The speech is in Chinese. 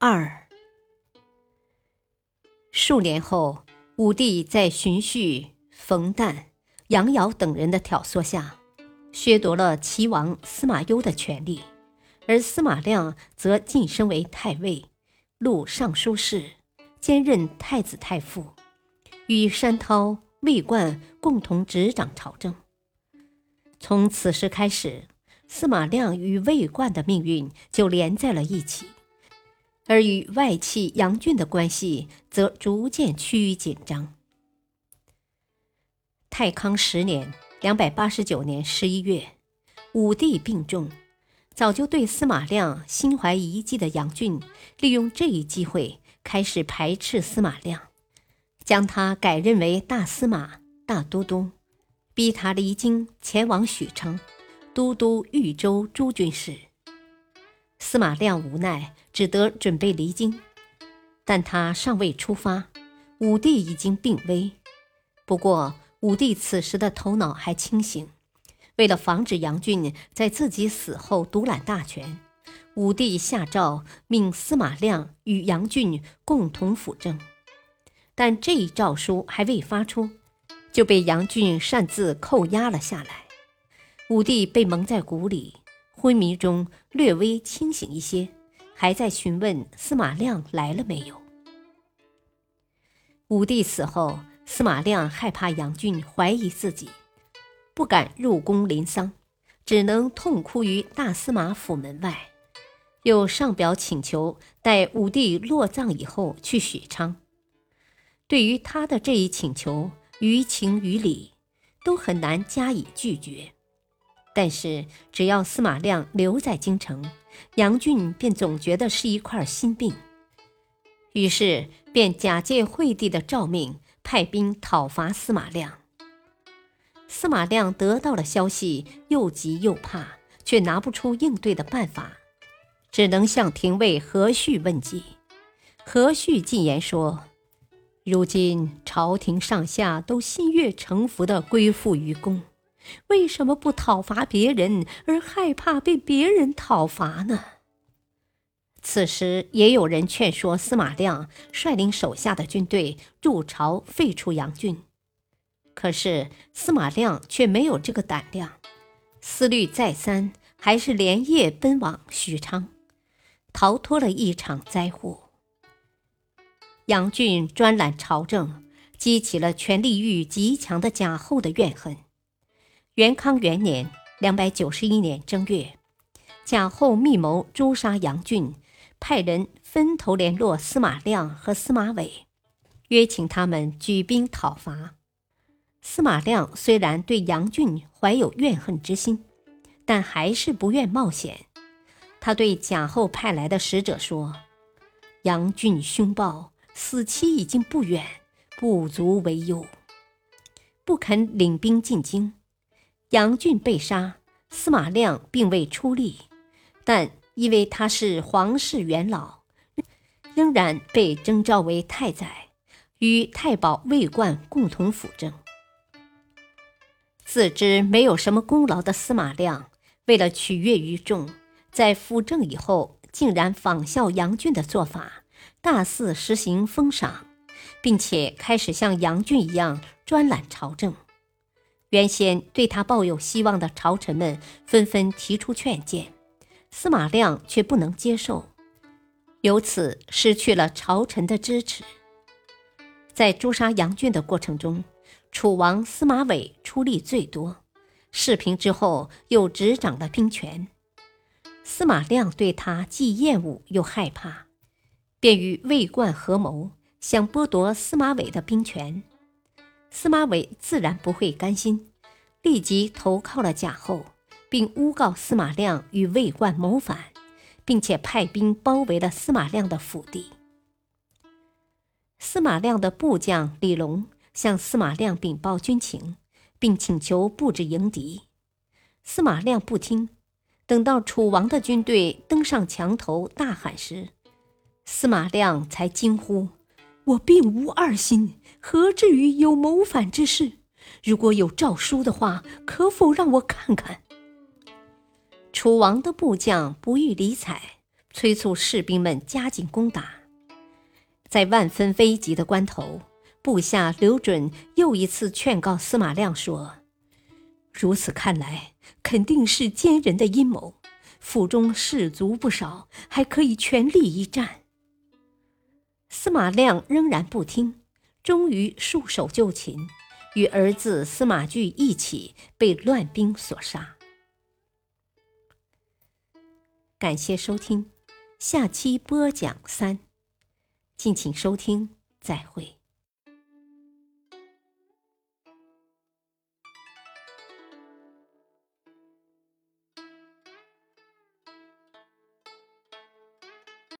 二数年后，武帝在荀彧、冯诞、杨尧等人的挑唆下，削夺了齐王司马攸的权力，而司马亮则晋升为太尉、录尚书事，兼任太子太傅，与山涛、魏冠共同执掌朝政。从此时开始，司马亮与魏冠的命运就连在了一起。而与外戚杨俊的关系则逐渐趋于紧张。太康十年（两百八十九年）十一月，武帝病重，早就对司马亮心怀疑忌的杨俊，利用这一机会开始排斥司马亮，将他改任为大司马、大都督，逼他离京前往许昌，都督豫州诸军事。司马亮无奈，只得准备离京，但他尚未出发，武帝已经病危。不过，武帝此时的头脑还清醒，为了防止杨俊在自己死后独揽大权，武帝下诏命司马亮与杨俊共同辅政。但这一诏书还未发出，就被杨俊擅自扣押了下来，武帝被蒙在鼓里。昏迷中略微清醒一些，还在询问司马亮来了没有。武帝死后，司马亮害怕杨俊怀疑自己，不敢入宫临丧，只能痛哭于大司马府门外，又上表请求待武帝落葬以后去许昌。对于他的这一请求，于情于理，都很难加以拒绝。但是，只要司马亮留在京城，杨俊便总觉得是一块心病，于是便假借惠帝的诏命，派兵讨伐司马亮。司马亮得到了消息，又急又怕，却拿不出应对的办法，只能向廷尉何旭问计。何旭进言说：“如今朝廷上下都心悦诚服地归附于公。”为什么不讨伐别人，而害怕被别人讨伐呢？此时也有人劝说司马亮率领手下的军队入朝废除杨俊，可是司马亮却没有这个胆量，思虑再三，还是连夜奔往许昌，逃脱了一场灾祸。杨俊专揽朝政，激起了权力欲极强的贾后的怨恨。元康元年（两百九十一年）正月，贾后密谋诛杀杨俊，派人分头联络司马亮和司马玮，约请他们举兵讨伐。司马亮虽然对杨俊怀有怨恨之心，但还是不愿冒险。他对贾后派来的使者说：“杨俊凶暴，死期已经不远，不足为忧。”不肯领兵进京。杨俊被杀，司马亮并未出力，但因为他是皇室元老，仍然被征召为太宰，与太保魏冠共同辅政。自知没有什么功劳的司马亮，为了取悦于众，在辅政以后，竟然仿效杨俊的做法，大肆实行封赏，并且开始像杨俊一样专揽朝政。原先对他抱有希望的朝臣们纷纷提出劝谏，司马亮却不能接受，由此失去了朝臣的支持。在诛杀杨俊的过程中，楚王司马玮出力最多，事平之后又执掌了兵权。司马亮对他既厌恶又害怕，便与魏冠合谋，想剥夺司马玮的兵权。司马玮自然不会甘心，立即投靠了贾后，并诬告司马亮与魏冠谋反，并且派兵包围了司马亮的府邸。司马亮的部将李隆向司马亮禀报军情，并请求布置迎敌。司马亮不听。等到楚王的军队登上墙头大喊时，司马亮才惊呼：“我并无二心，何至于有谋反之事？如果有诏书的话，可否让我看看？”楚王的部将不予理睬，催促士兵们加紧攻打。在万分危急的关头，部下刘准又一次劝告司马亮说：“如此看来。”肯定是奸人的阴谋，府中士卒不少，还可以全力一战。司马亮仍然不听，终于束手就擒，与儿子司马炬一起被乱兵所杀。感谢收听，下期播讲三，敬请收听，再会。